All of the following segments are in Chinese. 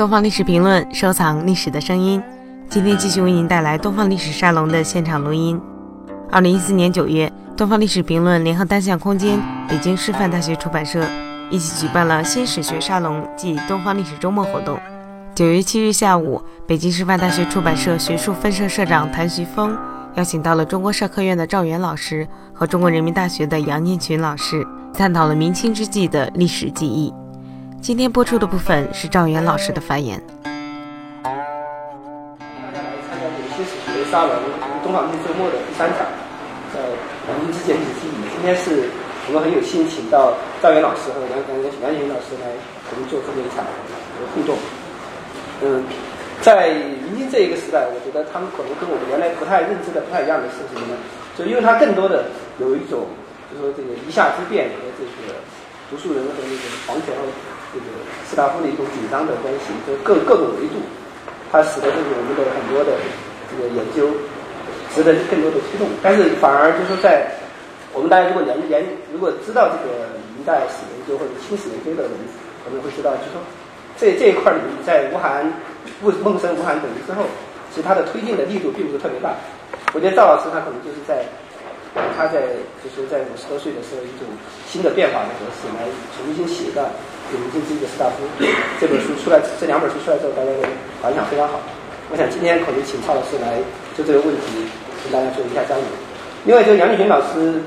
东方历史评论，收藏历史的声音。今天继续为您带来东方历史沙龙的现场录音。二零一四年九月，东方历史评论联合单向空间、北京师范大学出版社一起举办了新史学沙龙暨东方历史周末活动。九月七日下午，北京师范大学出版社学术分社社长谭徐峰邀请到了中国社科院的赵元老师和中国人民大学的杨念群老师，探讨了明清之际的历史记忆。今天播出的部分是赵元老师的发言。大家来参加这个新史学沙龙东方历史周末的第三场，呃，明清之间历史记忆。今天是我们很有幸请到赵元老师和杨杨杨杨云老师来我们做这么一场互动。嗯，在明清这一个时代，我觉得他们可能跟我们原来不太认知的不太一样的是什么呢？就因为他更多的有一种，就是说这个一下之变和这个读书人和那个皇权和这个士大夫的一种紧张的关系，就各各种维度，它使得这个我们的很多的这个研究值得更多的推动。但是反而就是，在我们大家如果研研如果知道这个明代史研究或者清史研究的人，可能会知道，就说这这一块领域在吴晗、孟孟生、吴晗等人之后，其实他的推进的力度并不是特别大。我觉得赵老师他可能就是在。他在就是在五十多岁的时候，一种新的变化的格式来重新写的《明清之一的士大夫》这本书出来，这两本书出来之后，大家反响非常好。我想今天可能请曹老师来就这个问题跟大家做一下交流。另外，就杨立群老师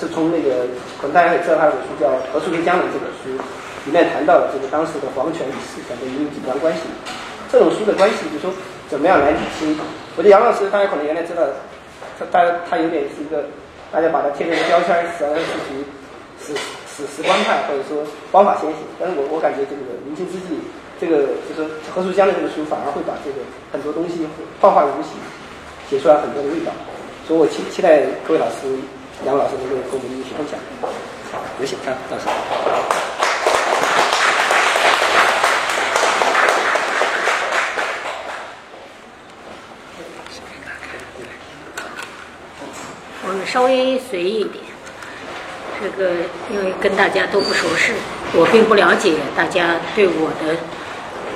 是从那个可能大家也知道他有本书叫《何处是江南》这本书里面谈到了这个当时的皇权与士权的一种紧张关系。这种书的关系，就是说怎么样来理清？我觉得杨老师大家可能原来知道，他他他有点是一个。大家把它贴成标签，实际上是属于史史史观派或者说方法先行。但是我我感觉这个明清之际，这个就是何书江的这个书反而会把这个很多东西幻化无形，写出来很多的味道。所以我期期待各位老师、两位老师能够跟我们一起分享。有请张老师。稍微随意一点，这个因为跟大家都不熟识，我并不了解大家对我的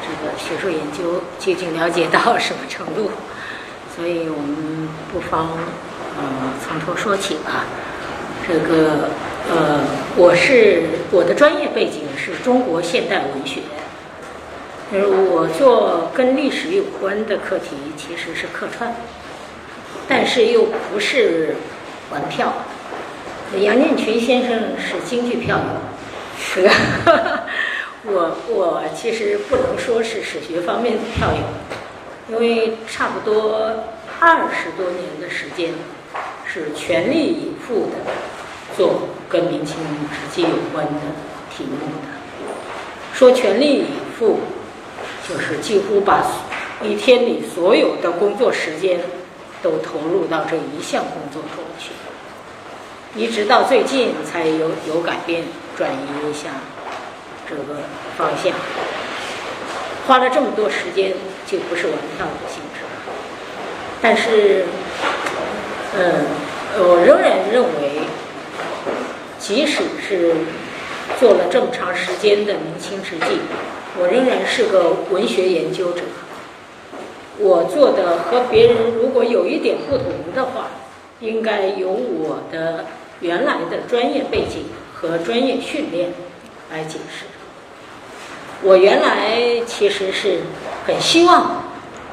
这个学术研究究竟了解到什么程度，所以我们不妨呃从头说起吧。这个呃，我是我的专业背景是中国现代文学，呃，我做跟历史有关的课题其实是客串，但是又不是。玩票，杨念群先生是京剧票友，这个我我其实不能说是史学方面的票友，因为差不多二十多年的时间是全力以赴的做跟明清直接有关的题目的。说全力以赴，就是几乎把一天里所有的工作时间。都投入到这一项工作中去，一直到最近才有有改变，转移一下这个方向。花了这么多时间，就不是玩票的性质。但是，嗯，我仍然认为，即使是做了这么长时间的明清之际，我仍然是个文学研究者。我做的和别人如果有一点不同的话，应该有我的原来的专业背景和专业训练来解释。我原来其实是很希望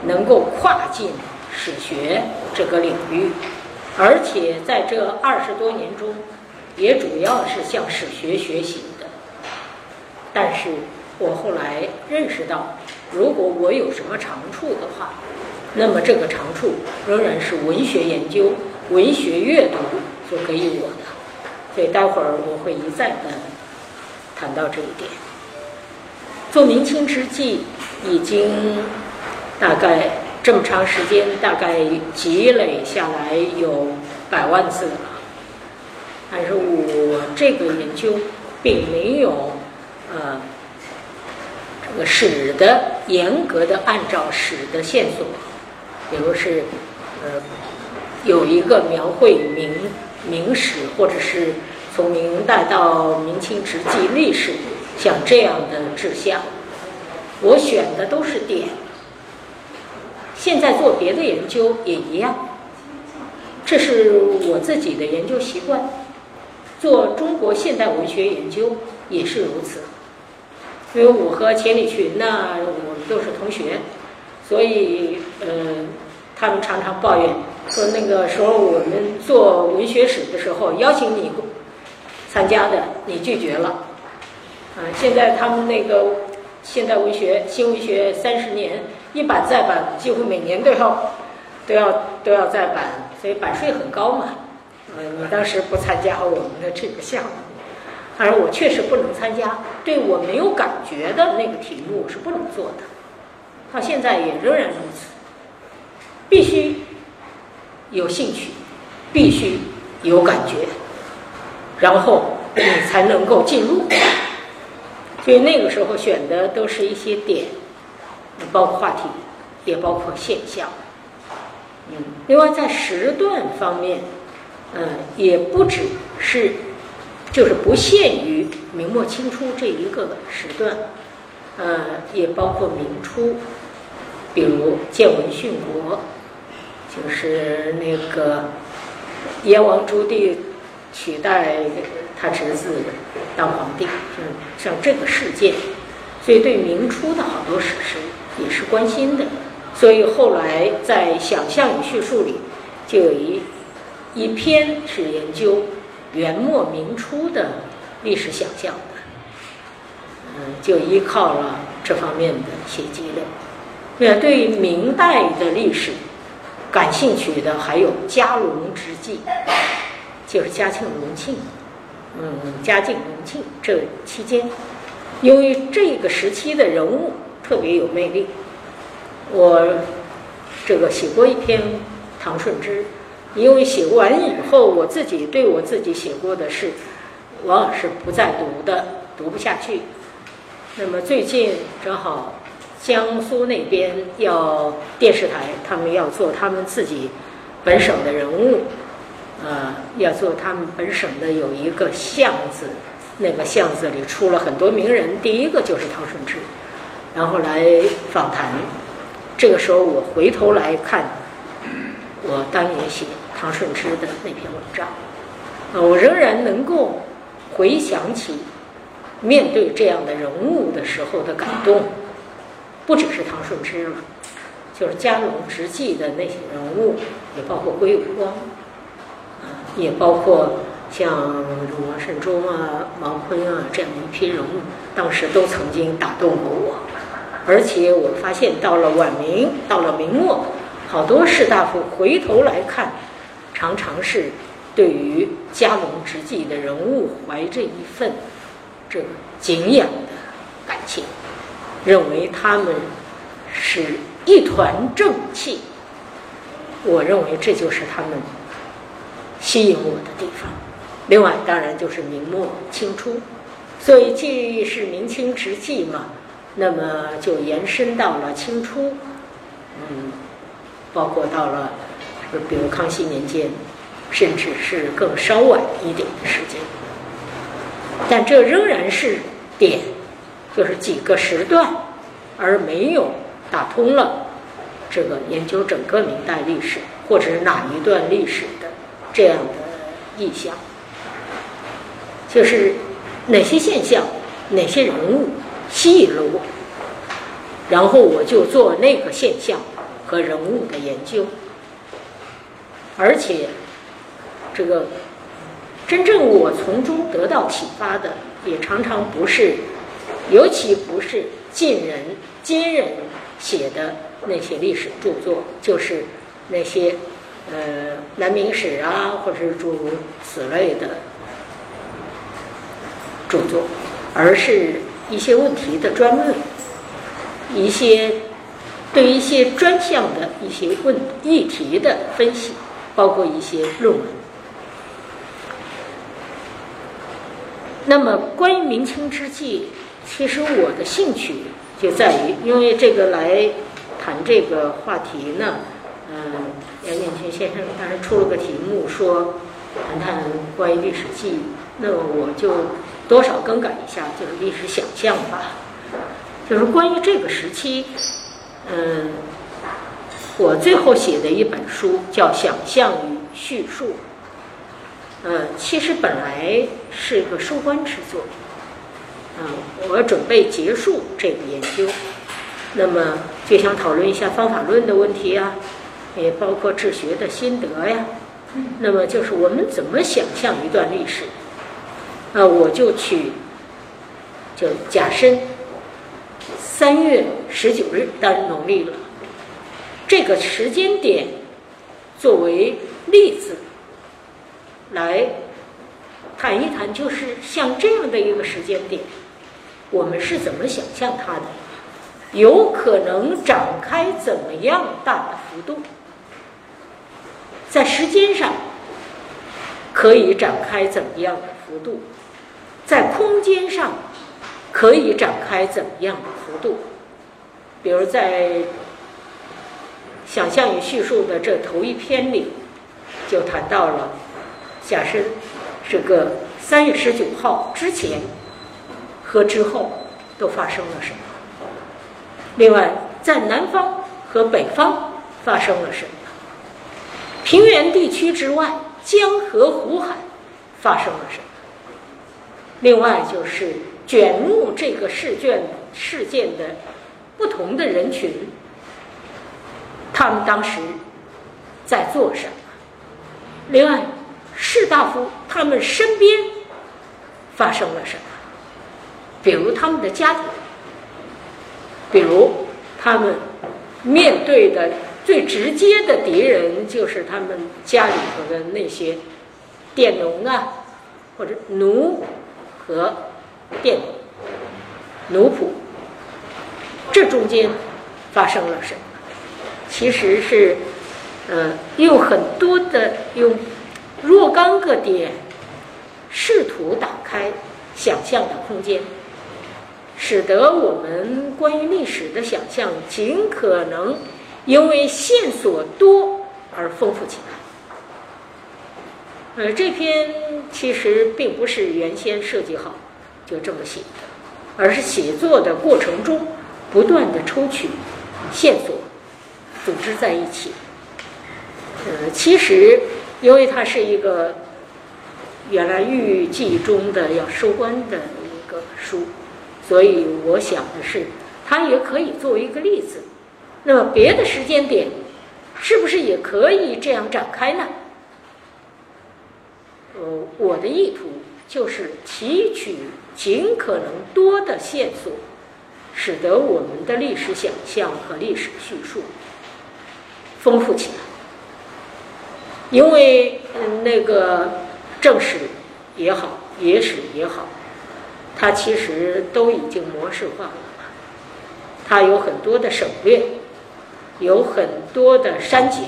能够跨进史学这个领域，而且在这二十多年中，也主要是向史学学习的。但是我后来认识到。如果我有什么长处的话，那么这个长处仍然是文学研究、文学阅读就给予我的。所以待会儿我会一再的谈到这一点。做明清之际，已经大概这么长时间，大概积累下来有百万字了。但是我这个研究并没有呃。这个史的严格的按照史的线索，比如是呃有一个描绘明明史，或者是从明代到明清直系历史，像这样的志向，我选的都是点。现在做别的研究也一样，这是我自己的研究习惯。做中国现代文学研究也是如此，因为我和钱理群呢，我们都是同学，所以呃，他们常常抱怨说那个时候我们做文学史的时候邀请你参加的，你拒绝了。啊，现在他们那个现代文学、新文学三十年一版再版，几乎每年都要都要都要再版，所以版税很高嘛。呃，你当时不参加我们的这个项目，而我确实不能参加，对我没有感觉的那个题目是不能做的，到现在也仍然如此。必须有兴趣，必须有感觉，然后你才能够进入。所以那个时候选的都是一些点，包括话题，也包括现象。嗯，另外在时段方面。嗯，也不只是，就是不限于明末清初这一个时段，呃，也包括明初，比如建文殉国，就是那个燕王朱棣取代他侄子当皇帝，像像这个事件，所以对明初的好多史实也是关心的，所以后来在想象与叙述里就有一。一篇是研究元末明初的历史想象的，嗯，就依靠了这方面的一些积累。那对明代的历史感兴趣的还有嘉隆之际，就是嘉庆、隆庆，嗯，嘉靖、隆庆这期间，因为这个时期的人物特别有魅力。我这个写过一篇唐顺之。因为写完以后，我自己对我自己写过的事，往往是不再读的，读不下去。那么最近正好江苏那边要电视台，他们要做他们自己本省的人物，呃，要做他们本省的有一个巷子，那个巷子里出了很多名人，第一个就是唐顺之，然后来访谈。这个时候我回头来看，我当年写。唐顺之的那篇文章，啊，我仍然能够回想起面对这样的人物的时候的感动，不只是唐顺之了，就是嘉隆直系的那些人物，也包括归有光，啊，也包括像鲁王慎中啊、王坤啊这样一批人物，当时都曾经打动过我，而且我发现到了晚明，到了明末，好多士大夫回头来看。常常是对于嘉隆之际的人物怀着一份这敬仰的感情，认为他们是一团正气。我认为这就是他们吸引我的地方。另外，当然就是明末清初，所以既是明清之际嘛，那么就延伸到了清初，嗯，包括到了。比如康熙年间，甚至是更稍晚一点的时间，但这仍然是点，就是几个时段，而没有打通了这个研究整个明代历史或者是哪一段历史的这样的意向，就是哪些现象、哪些人物吸引了我，然后我就做那个现象和人物的研究。而且，这个真正我从中得到启发的，也常常不是，尤其不是近人、今人写的那些历史著作，就是那些呃南明史啊，或者是诸如此类的著作，而是一些问题的专论，一些对一些专项的一些问议题的分析。包括一些论文。那么，关于明清之际，其实我的兴趣就在于，因为这个来谈这个话题呢，嗯，杨建群先生当时出了个题目，说谈谈关于历史记忆，那我就多少更改一下，就是历史想象吧。就是关于这个时期，嗯，我最后写的一本书叫《想象与叙述》。呃，其实本来是一个收官之作，嗯，我准备结束这个研究，那么就想讨论一下方法论的问题啊，也包括治学的心得呀。那么就是我们怎么想象一段历史？啊，我就去，就甲申三月十九日，当然农历了，这个时间点作为例子。来谈一谈，就是像这样的一个时间点，我们是怎么想象它的？有可能展开怎么样大的幅度？在时间上可以展开怎么样的幅度？在空间上可以展开怎么样的幅度？比如在想象与叙述的这头一篇里，就谈到了。假设这个三月十九号之前和之后都发生了什么？另外，在南方和北方发生了什么？平原地区之外，江河湖海发生了什么？另外，就是卷入这个事件事件的不同的人群，他们当时在做什么？另外。士大夫他们身边发生了什么？比如他们的家庭，比如他们面对的最直接的敌人就是他们家里头的那些佃农啊，或者奴和佃奴仆，这中间发生了什么？其实是呃，用很多的用。若干个点，试图打开想象的空间，使得我们关于历史的想象尽可能因为线索多而丰富起来。呃，这篇其实并不是原先设计好就这么写的，而是写作的过程中不断的抽取线索，组织在一起。呃，其实。因为它是一个原来预计中的要收官的一个书，所以我想的是，它也可以作为一个例子。那么别的时间点是不是也可以这样展开呢？呃，我的意图就是提取尽可能多的线索，使得我们的历史想象和历史叙述丰富起来。因为嗯那个正史也好，野史也好，它其实都已经模式化了。它有很多的省略，有很多的删节。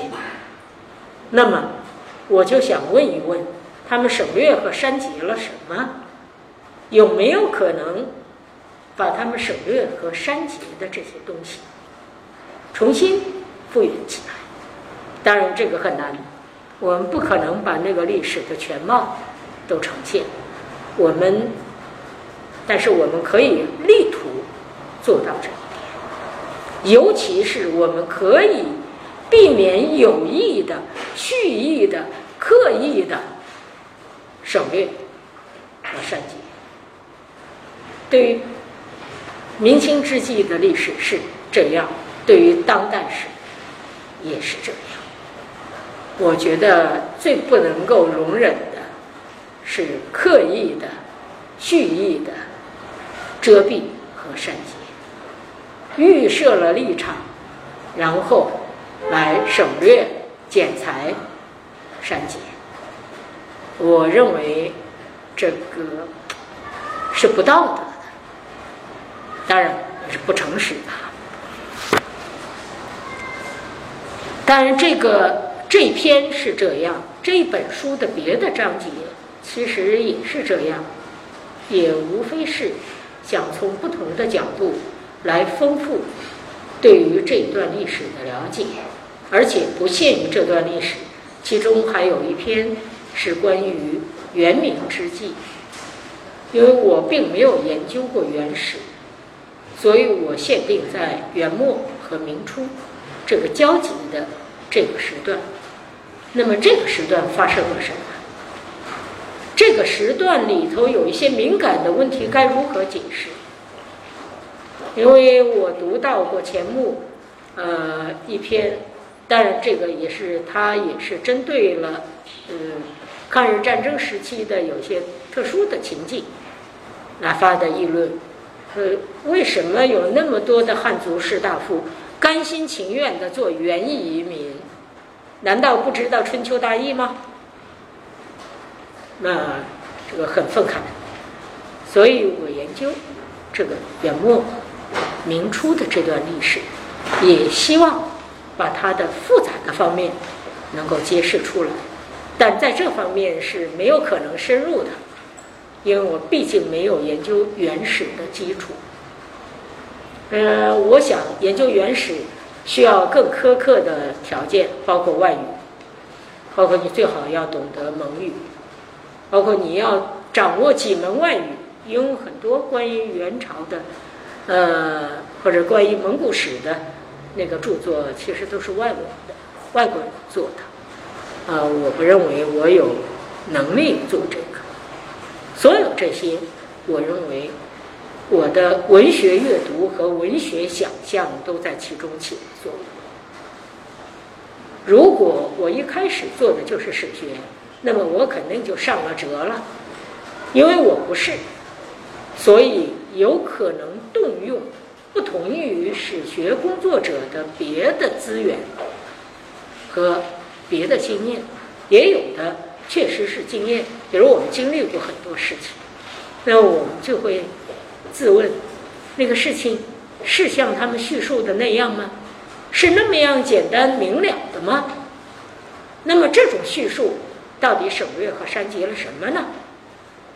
那么，我就想问一问：他们省略和删节了什么？有没有可能把他们省略和删节的这些东西重新复原起来？当然，这个很难。我们不可能把那个历史的全貌都呈现，我们，但是我们可以力图做到这一点，尤其是我们可以避免有意的、蓄意的、刻意的省略和删节。对于明清之际的历史是这样，对于当代史也是这样。我觉得最不能够容忍的是刻意的、蓄意的遮蔽和删节，预设了立场，然后来省略、剪裁、删节。我认为这个是不道德的，当然也是不诚实的。当然这个。这篇是这样，这本书的别的章节其实也是这样，也无非是想从不同的角度来丰富对于这一段历史的了解，而且不限于这段历史，其中还有一篇是关于元明之际，因为我并没有研究过元史，所以我限定在元末和明初这个交集的这个时段。那么这个时段发生了什么？这个时段里头有一些敏感的问题，该如何解释？因为我读到过钱穆，呃，一篇，当然这个也是他也是针对了，嗯，抗日战争时期的有些特殊的情境来发的议论。呃，为什么有那么多的汉族士大夫甘心情愿的做原移民？难道不知道春秋大义吗？那这个很愤慨，所以我研究这个元末明初的这段历史，也希望把它的复杂的方面能够揭示出来，但在这方面是没有可能深入的，因为我毕竟没有研究原始的基础。呃，我想研究原始需要更苛刻的条件，包括外语，包括你最好要懂得蒙语。包括你要掌握几门外语，因为很多关于元朝的，呃，或者关于蒙古史的那个著作，其实都是外国的，外国人做的。啊，我不认为我有能力做这个。所有这些，我认为我的文学阅读和文学想象都在其中起作用。如果我一开始做的就是史学。那么我肯定就上了辙了，因为我不是，所以有可能动用不同于史学工作者的别的资源和别的经验，也有的确实是经验，比如我们经历过很多事情，那我们就会自问：那个事情是像他们叙述的那样吗？是那么样简单明了的吗？那么这种叙述。到底省略和删节了什么呢？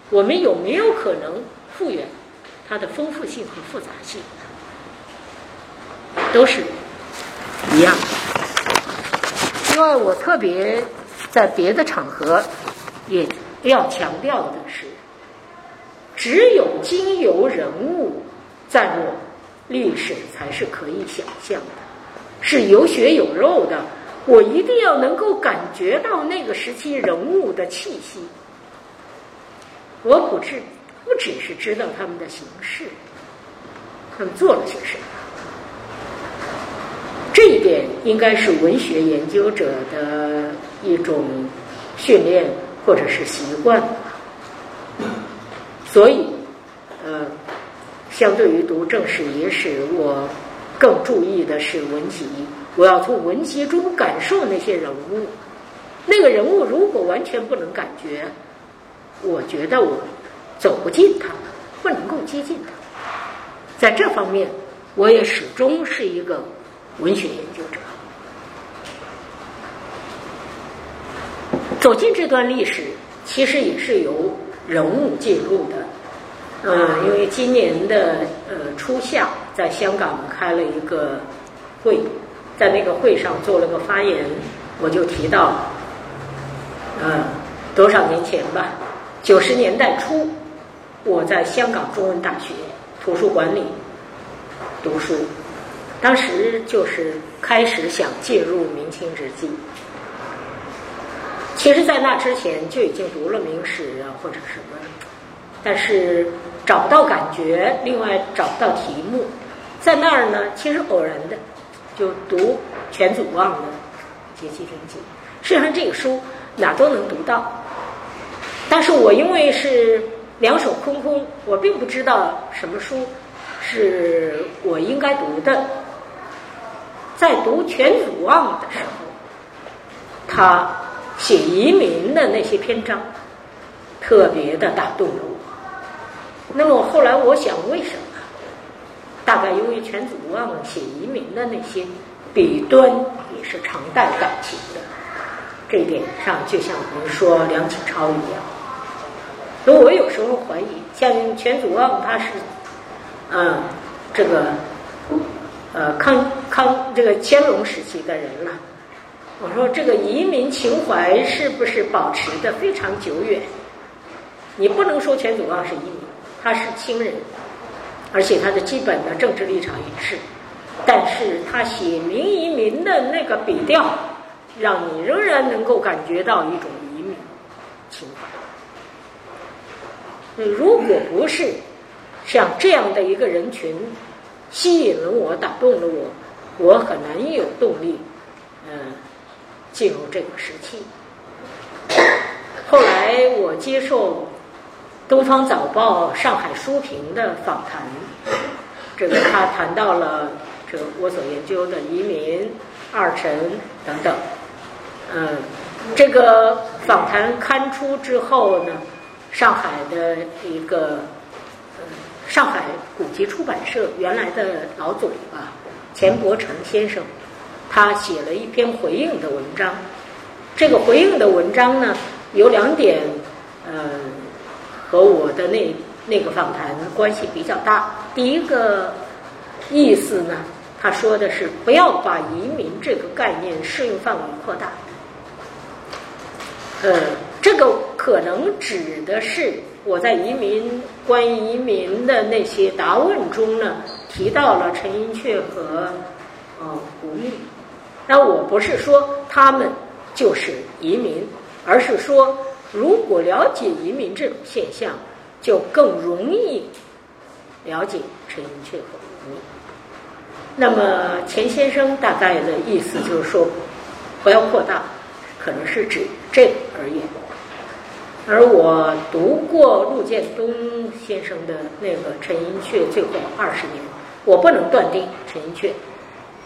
我们有没有可能复原它的丰富性和复杂性？都是一样。另外，我特别在别的场合也要强调的是，只有经由人物赞落，历史才是可以想象的，是有血有肉的。我一定要能够感觉到那个时期人物的气息。我不只不只是知道他们的形式，他们做了些什么。这一点应该是文学研究者的一种训练或者是习惯。所以，呃，相对于读正史野史，我更注意的是文集。我要从文集中感受那些人物，那个人物如果完全不能感觉，我觉得我走不进他，不能够接近他。在这方面，我也始终是一个文学研究者。走进这段历史，其实也是由人物进入的。嗯，因为今年的呃初夏，在香港开了一个会。在那个会上做了个发言，我就提到，嗯，多少年前吧，九十年代初，我在香港中文大学图书馆里读书，当时就是开始想介入明清之际。其实，在那之前就已经读了明史啊或者什么，但是找不到感觉，另外找不到题目，在那儿呢，其实偶然的。就读全祖望的《节气天记》，实际上这个书哪都能读到，但是我因为是两手空空，我并不知道什么书是我应该读的。在读全祖望的时候，他写移民的那些篇章特别的打动了我。那么后来我想，为什么？大概因为全祖望写移民的那些笔端也是常带感情的，这一点上就像我们说梁启超一样。所以我有时候怀疑，像全祖望他是，嗯，这个呃康康这个乾隆时期的人了。我说这个移民情怀是不是保持的非常久远？你不能说全祖望是移民，他是清人。而且他的基本的政治立场一致。但是他写民移民的那个笔调，让你仍然能够感觉到一种移民情怀。如果不是像这样的一个人群吸引了我、打动了我，我很难有动力，嗯，进入这个时期。后来我接受《东方早报》上海书评的访谈，这个他谈到了。这个我所研究的移民、二陈等等，嗯，这个访谈刊出之后呢，上海的一个嗯，上海古籍出版社原来的老总啊，钱伯成先生，他写了一篇回应的文章。这个回应的文章呢，有两点，嗯，和我的那那个访谈关系比较大。第一个意思呢。他说的是不要把移民这个概念适用范围扩大，呃，这个可能指的是我在移民关于移民的那些答问中呢提到了陈寅恪和呃吴宓，那我不是说他们就是移民，而是说如果了解移民这种现象，就更容易了解陈寅恪和吴宓。那么钱先生大概的意思就是说，不要扩大，可能是指这而言。而我读过陆建东先生的那个《陈寅恪最后二十年》，我不能断定陈寅恪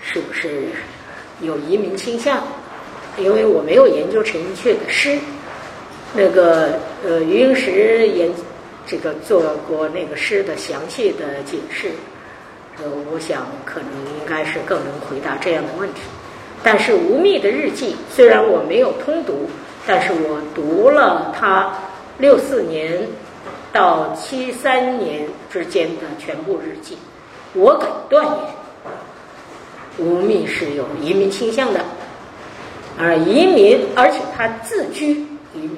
是不是有移民倾向，因为我没有研究陈寅恪的诗。那个呃，余英时也这个做过那个诗的详细的解释。呃，我想可能应该是更能回答这样的问题。但是吴宓的日记虽然我没有通读，但是我读了他六四年到七三年之间的全部日记，我敢断言，吴宓是有移民倾向的，而移民，而且他自居移民，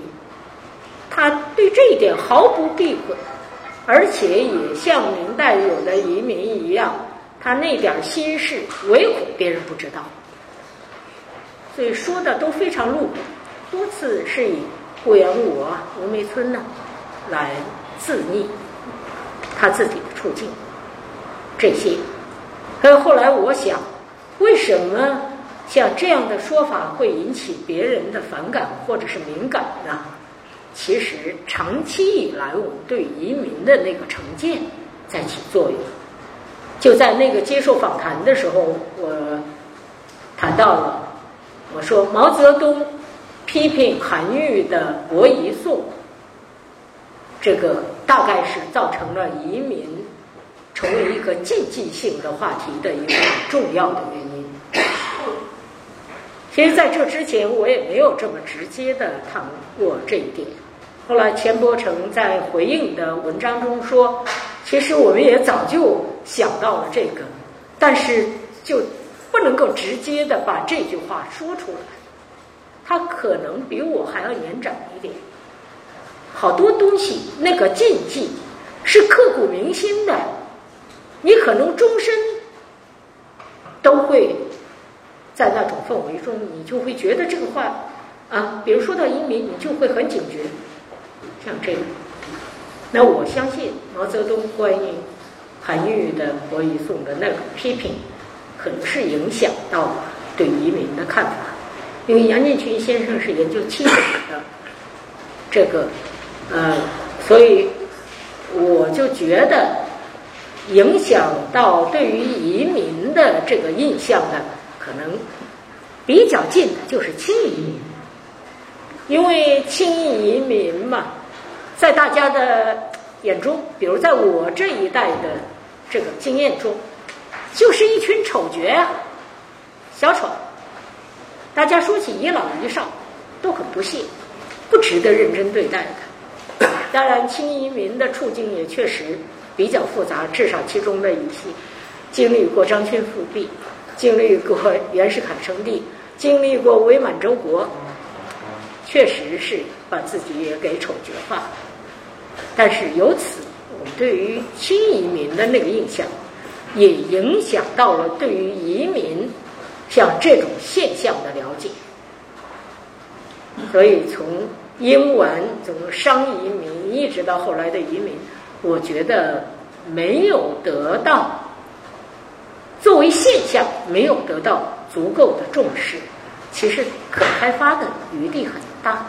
他对这一点毫不避讳。而且也像明代有的移民一样，他那点心事唯恐别人不知道，所以说的都非常露骨，多次是以顾炎武啊、吴梅村呢来自逆他自己的处境。这些，还有后来我想，为什么像这样的说法会引起别人的反感或者是敏感呢？其实长期以来，我们对移民的那个成见在起作用。就在那个接受访谈的时候，我谈到了，我说毛泽东批评韩愈的《博夷颂》，这个大概是造成了移民成为一个禁忌性的话题的一个重要的原因。其实，在这之前，我也没有这么直接的谈过这一点。后来，钱伯成在回应的文章中说：“其实我们也早就想到了这个，但是就不能够直接的把这句话说出来。他可能比我还要年长一点。好多东西，那个禁忌是刻骨铭心的，你可能终身都会在那种氛围中，你就会觉得这个话啊，比如说到移民，你就会很警觉。”像这个，那我相信毛泽东关于韩愈的《博夷颂》的那个批评，可能是影响到对移民的看法。因为杨建群先生是研究清史的，这个呃，所以我就觉得影响到对于移民的这个印象呢，可能比较近的就是清移民，因为轻移民嘛。在大家的眼中，比如在我这一代的这个经验中，就是一群丑角啊，小丑。大家说起一老一少，都很不屑，不值得认真对待的。当然，清移民的处境也确实比较复杂，至少其中的一些经历过张勋复辟，经历过袁世凯称帝，经历过伪满洲国，确实是把自己也给丑角化。但是由此，我们对于新移民的那个印象，也影响到了对于移民像这种现象的了解。所以从英文从商移民一直到后来的移民，我觉得没有得到作为现象没有得到足够的重视，其实可开发的余地很大。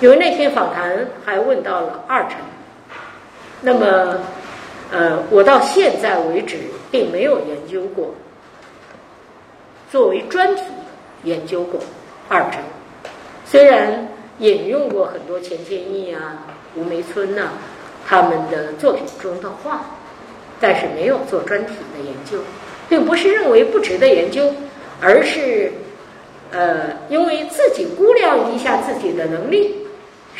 因为那天访谈还问到了二程，那么呃，我到现在为止并没有研究过作为专题研究过二程。虽然引用过很多钱谦益啊、吴梅村呐他们的作品中的话，但是没有做专题的研究，并不是认为不值得研究，而是呃，因为自己估量一下自己的能力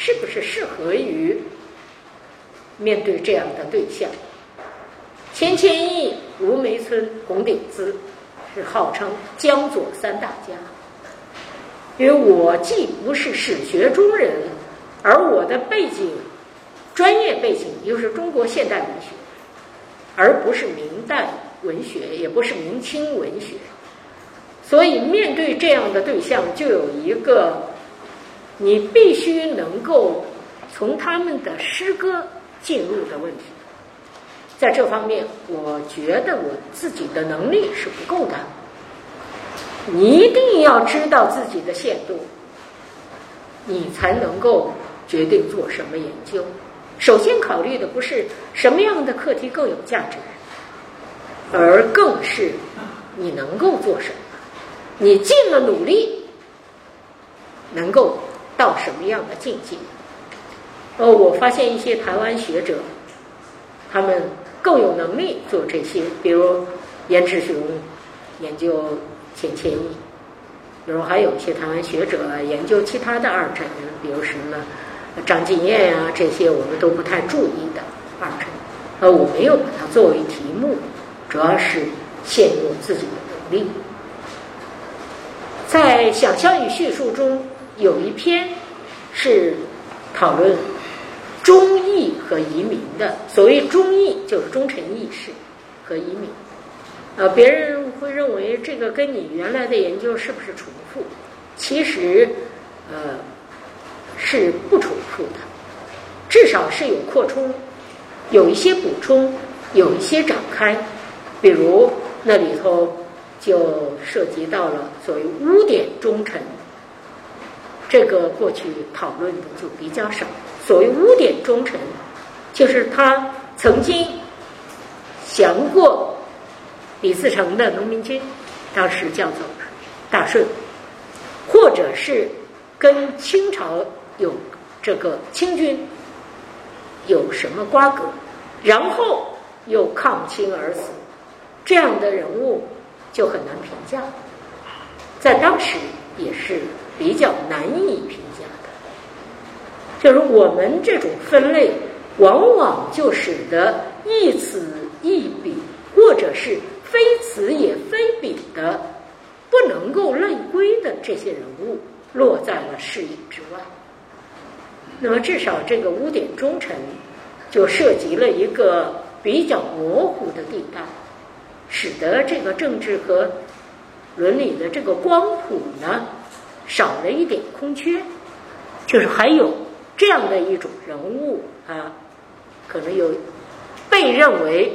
是不是适合于面对这样的对象。钱谦益、吴梅村、龚鼎孳是号称江左三大家。因为我既不是史学中人，而我的背景、专业背景又是中国现代文学，而不是明代文学，也不是明清文学，所以面对这样的对象，就有一个你必须能够从他们的诗歌进入的问题。在这方面，我觉得我自己的能力是不够的。你一定要知道自己的限度，你才能够决定做什么研究。首先考虑的不是什么样的课题更有价值，而更是你能够做什么，你尽了努力能够到什么样的境界。呃，我发现一些台湾学者，他们更有能力做这些，比如严志雄研究。钱谦益，比如还有一些台湾学者研究其他的二程，比如什么张敬燕啊，这些我们都不太注意的二程，呃，我没有把它作为题目，主要是陷入自己的努力。在想象与叙述中有一篇是讨论忠义和移民的，所谓忠义就是忠臣义士和移民。呃，别人会认为这个跟你原来的研究是不是重复？其实，呃，是不重复的，至少是有扩充，有一些补充，有一些展开。比如那里头就涉及到了所谓污点忠臣，这个过去讨论的就比较少。所谓污点忠臣，就是他曾经降过。李自成的农民军，当时叫做大顺，或者是跟清朝有这个清军有什么瓜葛，然后又抗清而死，这样的人物就很难评价，在当时也是比较难以评价的。就是我们这种分类，往往就使得一此一彼，或者是。非此也非彼的，不能够类归的这些人物，落在了视野之外。那么，至少这个污点忠臣，就涉及了一个比较模糊的地带，使得这个政治和伦理的这个光谱呢，少了一点空缺。就是还有这样的一种人物啊，可能有被认为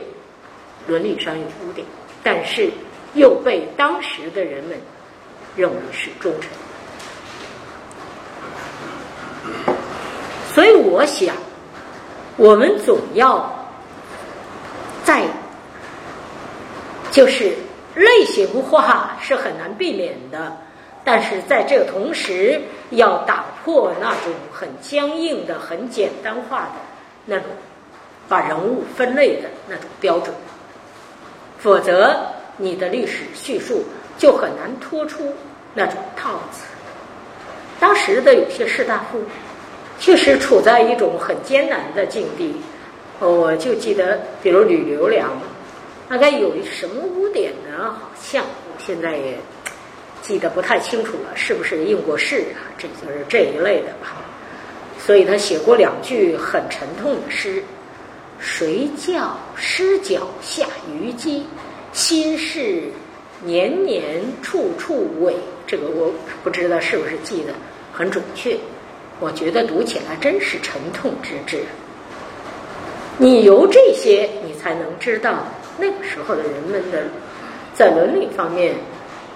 伦理上有污点。但是又被当时的人们认为是忠臣，所以我想，我们总要在就是类型化是很难避免的，但是在这同时，要打破那种很僵硬的、很简单化的那种把人物分类的那种标准。否则，你的历史叙述就很难脱出那种套子。当时的有些士大夫确实处在一种很艰难的境地。我就记得，比如吕留良，大概有什么污点呢？好像我现在也记得不太清楚了，是不是应过试啊？这就是这一类的吧。所以他写过两句很沉痛的诗：“谁教师脚下虞姬？心事年年处处违。”这个我不知道是不是记得很准确。我觉得读起来真是沉痛之至。你由这些，你才能知道那个时候的人们的在伦理方面，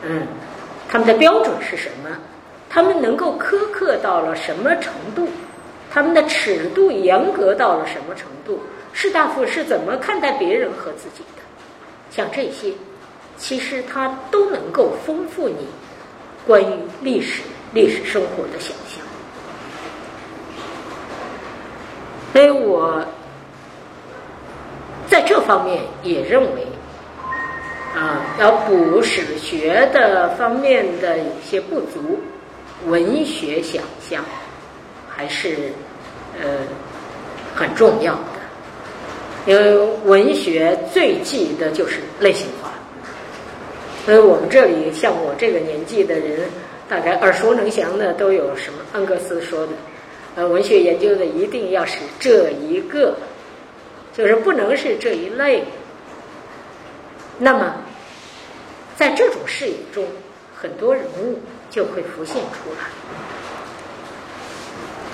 嗯，他们的标准是什么？他们能够苛刻到了什么程度？他们的尺度严格到了什么程度？士大夫是怎么看待别人和自己的？像这些，其实它都能够丰富你关于历史、历史生活的想象。所以我在这方面也认为，啊，要补史学的方面的一些不足，文学想象还是呃很重要的。因为文学最忌的就是类型化，所以我们这里像我这个年纪的人，大概耳熟能详的都有什么？恩格斯说的。呃，文学研究的一定要是这一个，就是不能是这一类。那么，在这种视野中，很多人物就会浮现出来，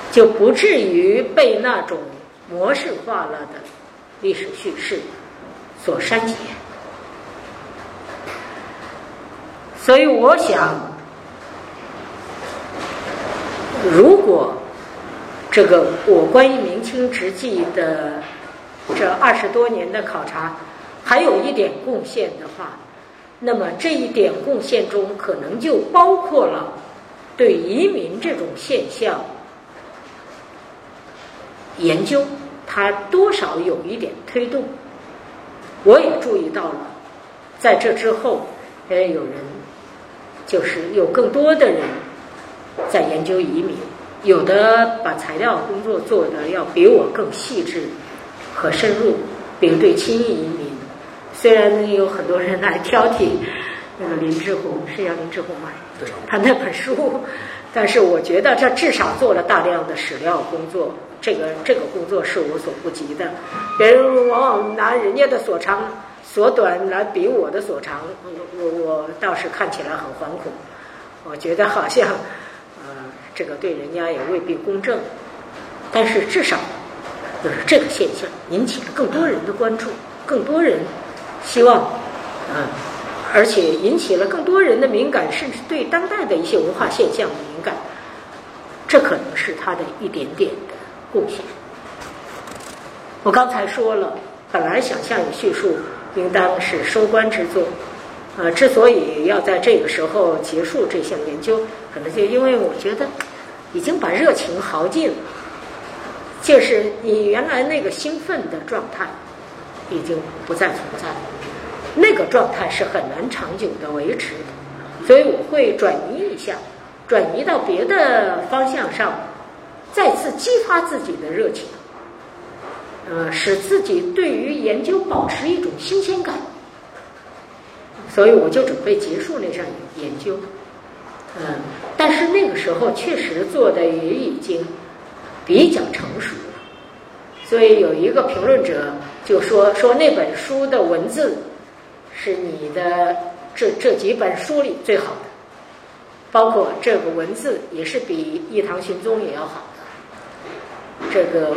就不至于被那种模式化了的历史叙事所删减。所以，我想，如果这个我关于明清直记的这二十多年的考察，还有一点贡献的话，那么这一点贡献中可能就包括了对移民这种现象研究，它多少有一点推动。我也注意到了，在这之后，也有人就是有更多的人在研究移民。有的把材料工作做得要比我更细致和深入，并对亲移，虽然有很多人来挑剔那个林志宏，是叫林志宏吗？对。他那本书，但是我觉得这至少做了大量的史料工作，这个这个工作是我所不及的。别人往往拿人家的所长所短来比我的所长，我我倒是看起来很惶恐，我觉得好像。呃这个对人家也未必公正，但是至少就是这个现象引起了更多人的关注，更多人希望啊，而且引起了更多人的敏感，甚至对当代的一些文化现象的敏感，这可能是他的一点点的贡献。我刚才说了，本来想象与叙述应当是收官之作。呃，之所以要在这个时候结束这项研究，可能就因为我觉得已经把热情耗尽了，就是你原来那个兴奋的状态已经不再存在，那个状态是很难长久的维持的，所以我会转移一下，转移到别的方向上，再次激发自己的热情，呃，使自己对于研究保持一种新鲜感。所以我就准备结束那项研究，嗯，但是那个时候确实做的也已经比较成熟了。所以有一个评论者就说说那本书的文字是你的这这几本书里最好的，包括这个文字也是比《一堂寻踪》也要好的。这个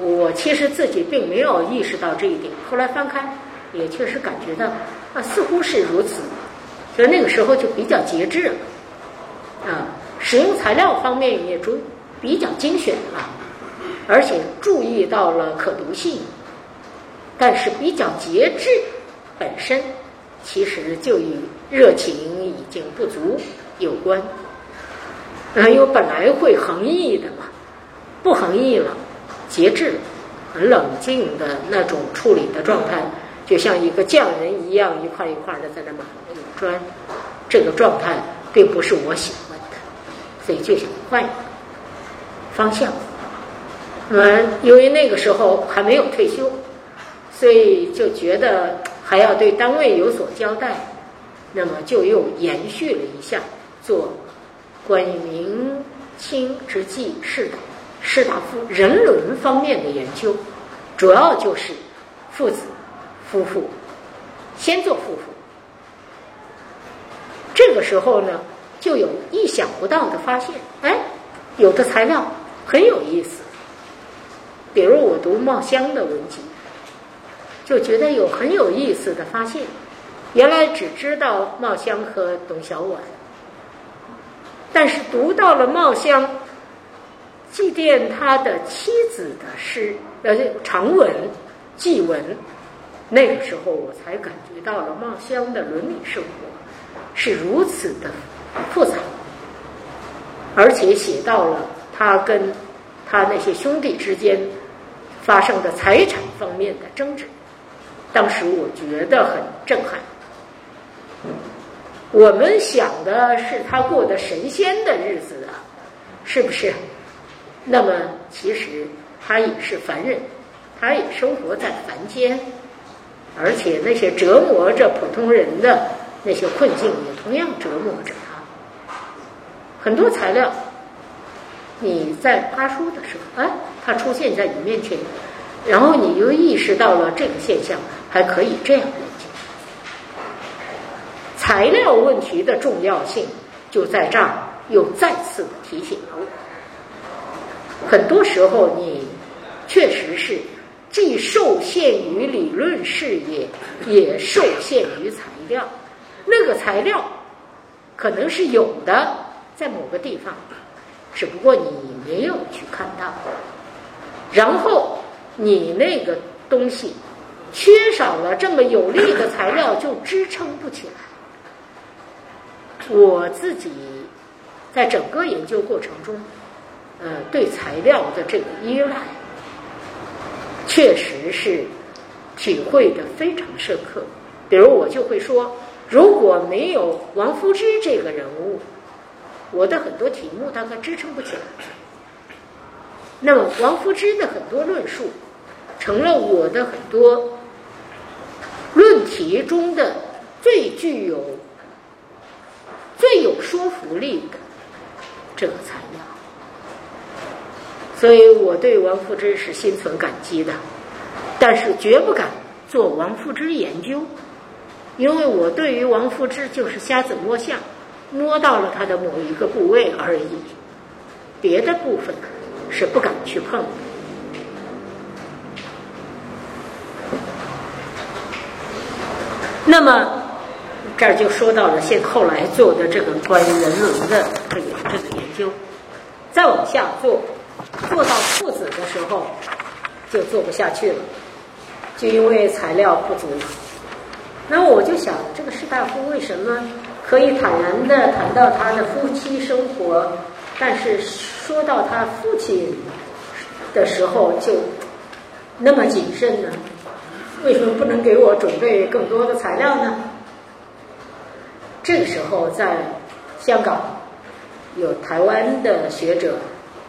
我其实自己并没有意识到这一点，后来翻开也确实感觉到。啊，似乎是如此，所以那个时候就比较节制了，啊，使用材料方面也注比较精选了，而且注意到了可读性，但是比较节制本身其实就与热情已经不足有关，啊，因为本来会横溢的嘛，不横溢了，节制了，很冷静的那种处理的状态。就像一个匠人一样，一块一块的在那码砖，这个状态并不是我喜欢的，所以就想换一个方向。那么，因为那个时候还没有退休，所以就觉得还要对单位有所交代，那么就又延续了一下做关于明清之际事的士大夫人伦方面的研究，主要就是父子、夫妇，先做夫妇。这个时候呢，就有意想不到的发现，哎，有的材料很有意思。比如我读茂香的文集，就觉得有很有意思的发现。原来只知道茂香和董小宛，但是读到了茂香祭奠他的妻子的诗，呃，长文、祭文，那个时候我才感觉到了茂香的伦理生活是如此的复杂，而且写到了他跟他那些兄弟之间发生的财产方面的争执，当时我觉得很震撼。我们想的是他过的神仙的日子啊，是不是？那么其实他也是凡人，他也生活在凡间，而且那些折磨着普通人的那些困境也同样折磨着他。很多材料，你在发书的时候，哎，它出现在你面前，然后你又意识到了这个现象还可以这样理解。材料问题的重要性就在这儿，又再次的提醒了我。很多时候，你确实是既受限于理论视野，也受限于材料。那个材料可能是有的，在某个地方，只不过你没有去看到。然后你那个东西缺少了这么有力的材料，就支撑不起来。我自己在整个研究过程中，呃，对材料的这个依赖，确实是体会的非常深刻。比如我就会说，如果没有王夫之这个人物，我的很多题目大概支撑不起来。那么王夫之的很多论述，成了我的很多论题中的最具有。最有说服力的这个材料，所以我对王富之是心存感激的，但是绝不敢做王富之研究，因为我对于王富之就是瞎子摸象，摸到了他的某一个部位而已，别的部分是不敢去碰。那么。这儿就说到了现后来做的这个关于人伦的这个这个研究，再往下做，做到父子的时候就做不下去了，就因为材料不足。那我就想，这个士大夫为什么可以坦然的谈到他的夫妻生活，但是说到他父亲的时候就那么谨慎呢？为什么不能给我准备更多的材料呢？这个时候，在香港有台湾的学者，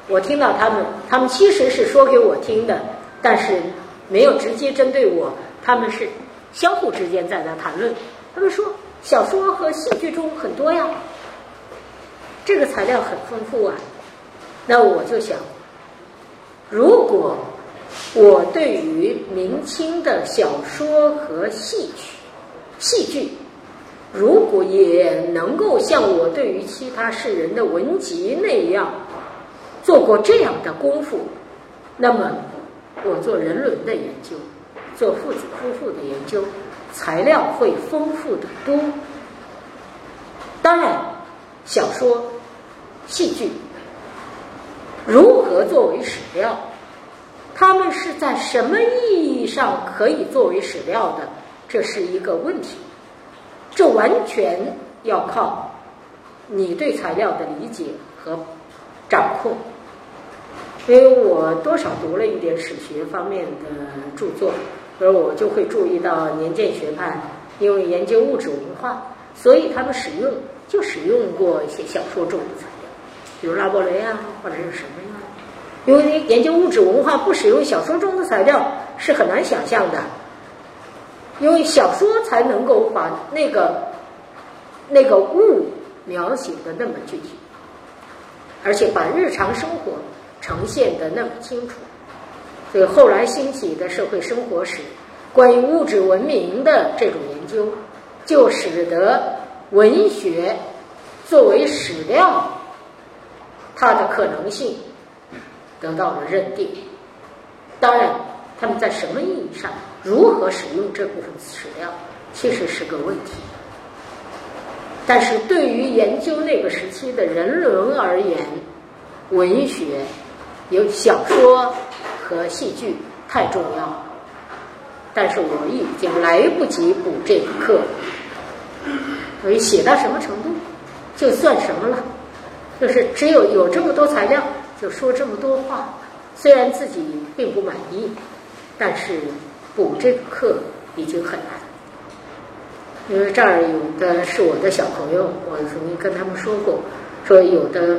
我听到他们，他们其实是说给我听的，但是没有直接针对我，他们是相互之间在那谈论。他们说小说和戏剧中很多呀，这个材料很丰富啊。那我就想，如果我对于明清的小说和戏曲、戏剧，如果也能够像我对于其他世人的文集那样做过这样的功夫，那么我做人伦的研究，做父子夫妇的研究，材料会丰富的多。当然，小说、戏剧如何作为史料，他们是在什么意义上可以作为史料的，这是一个问题。这完全要靠你对材料的理解和掌控，因为我多少读了一点史学方面的著作，而我就会注意到年鉴学派因为研究物质文化，所以他们使用就使用过一些小说中的材料，比如拉伯雷啊，或者是什么呀？因为研究物质文化不使用小说中的材料是很难想象的。因为小说才能够把那个那个物描写的那么具体，而且把日常生活呈现的那么清楚。所以后来兴起的社会生活史，关于物质文明的这种研究，就使得文学作为史料，它的可能性得到了认定。当然，他们在什么意义上，如何使用这部分史料，其实是个问题。但是对于研究那个时期的人伦而言，文学有小说和戏剧太重要了。但是我已经来不及补这个课，所以写到什么程度，就算什么了。就是只有有这么多材料，就说这么多话。虽然自己并不满意，但是补这个课已经很难。因为这儿有的是我的小朋友，我曾经跟他们说过，说有的，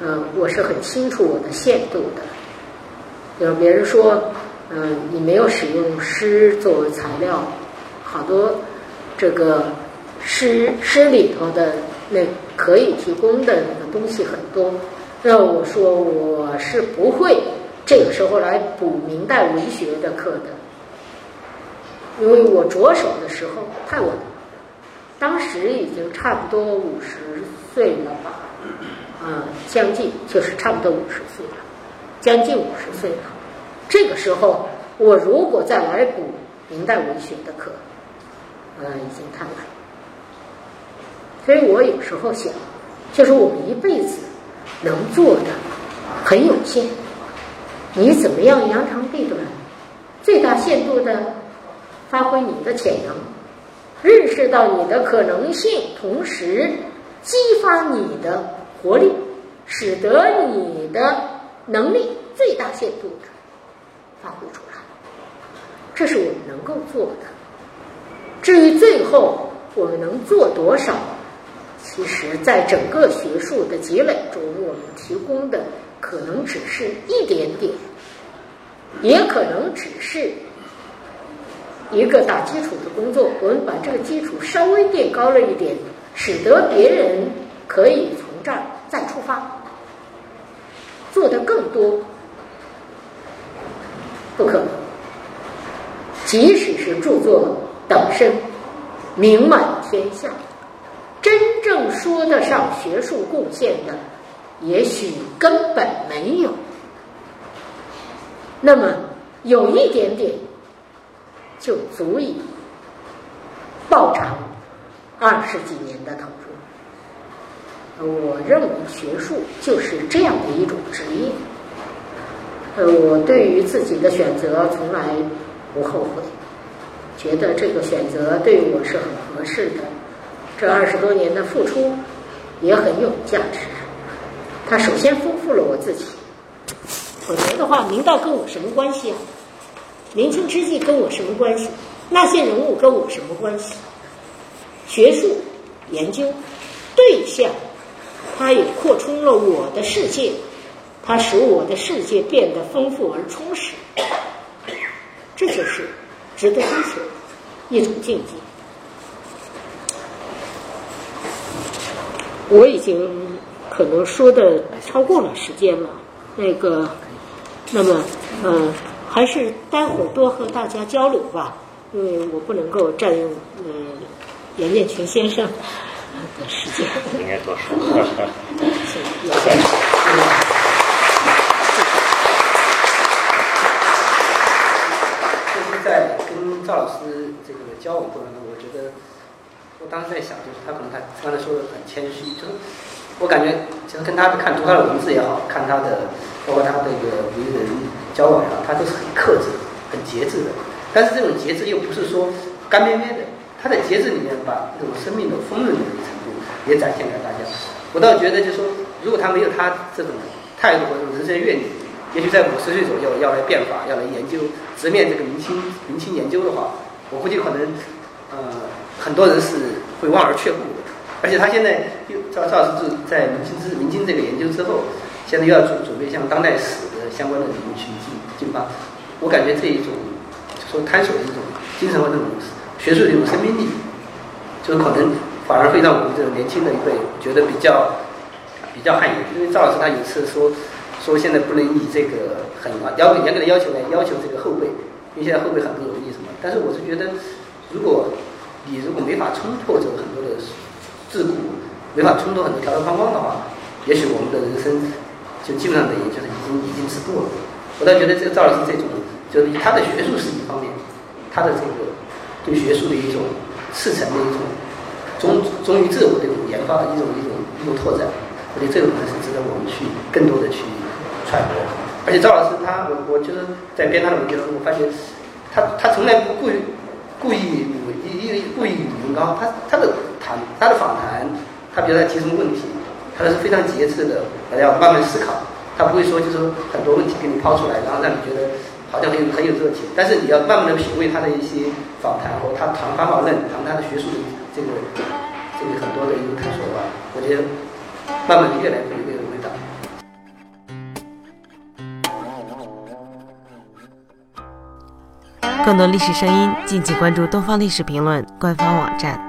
嗯，我是很清楚我的限度的。有别人说，嗯，你没有使用诗作为材料，好多这个诗诗里头的那可以提供的东西很多。那我说我是不会这个时候来补明代文学的课的，因为我着手的时候太晚。当时已经差不多五十岁了吧，啊，将近就是差不多五十岁了，将近五十岁了。这个时候，我如果再来补明代文学的课，呃，已经太晚。所以我有时候想，就是我们一辈子能做的很有限，你怎么样扬长避短，最大限度的发挥你的潜能。认识到你的可能性，同时激发你的活力，使得你的能力最大限度的发挥出来，这是我们能够做的。至于最后我们能做多少，其实在整个学术的积累中，我们提供的可能只是一点点，也可能只是。一个打基础的工作，我们把这个基础稍微垫高了一点，使得别人可以从这儿再出发，做的更多，不可能。即使是著作等身，名满天下，真正说得上学术贡献的，也许根本没有。那么有一点点。就足以报偿二十几年的投入。我认为学术就是这样的一种职业。呃，我对于自己的选择从来不后悔，觉得这个选择对我是很合适的。这二十多年的付出也很有价值。它首先丰富了我自己。否则的话，明道跟我什么关系啊？明清之际跟我什么关系？那些人物跟我什么关系？学术研究对象，它也扩充了我的世界，它使我的世界变得丰富而充实。这就是值得追求一种境界。我已经可能说的超过了时间了，那个，那么，嗯。还是待会儿多和大家交流吧，因为我不能够占用嗯严建群先生的时间。应该多说。谢谢。就是在跟赵老师这个交往过程中，我觉得我当时在想，就是他可能他刚才说的很谦虚，就是我感觉其实跟他看读他的文字也好看他的。包括他的这个为人交往上，他都是很克制、很节制的。但是这种节制又不是说干瘪瘪的，他在节制里面把这种生命的丰润的程度也展现给大家。我倒觉得，就说如果他没有他这种态度和这种人生阅历，也许在五十岁左右要来变法、要来研究、直面这个明清明清研究的话，我估计可能呃很多人是会望而却步的。而且他现在又赵赵老师就在明清之明清这个研究之后。现在又要准准备向当代史的相关的领域去进进发，我感觉这一种说探索的一种精神和这种学术的一种生命力，就是可能反而会让我们这种年轻的一辈觉得比较比较汗颜。因为赵老师他有一次说说现在不能以这个很要严格的要求来要求这个后辈，因为现在后辈很不容易什么。但是我是觉得，如果你如果没法冲破这个很多的桎梏，没法冲破很多条条框框的话，也许我们的人生就基本上等于就是已经已经是过了。我倒觉得这个赵老师这种，就是他的学术是一方面，他的这个对学术的一种赤诚的一种忠忠于自我的一种研发的一种一种一种拓展，我觉得这个可能是值得我们去更多的去揣摩。而且赵老师他，我我就是在编他的文章中，我发现他他从来不故意故意一一故意语文高，他他的谈他的访谈，他比如他提什么问题，他都是非常节制的，要慢慢思考。他不会说，就是说很多问题给你抛出来，然后让你觉得好像很有很有热情。但是你要慢慢的品味他的一些访谈和他谈方法论，谈他的学术的这个这个很多的一个探索吧。我觉得慢慢的越来越更多历史声音，敬请关注东方历史评论官方网站。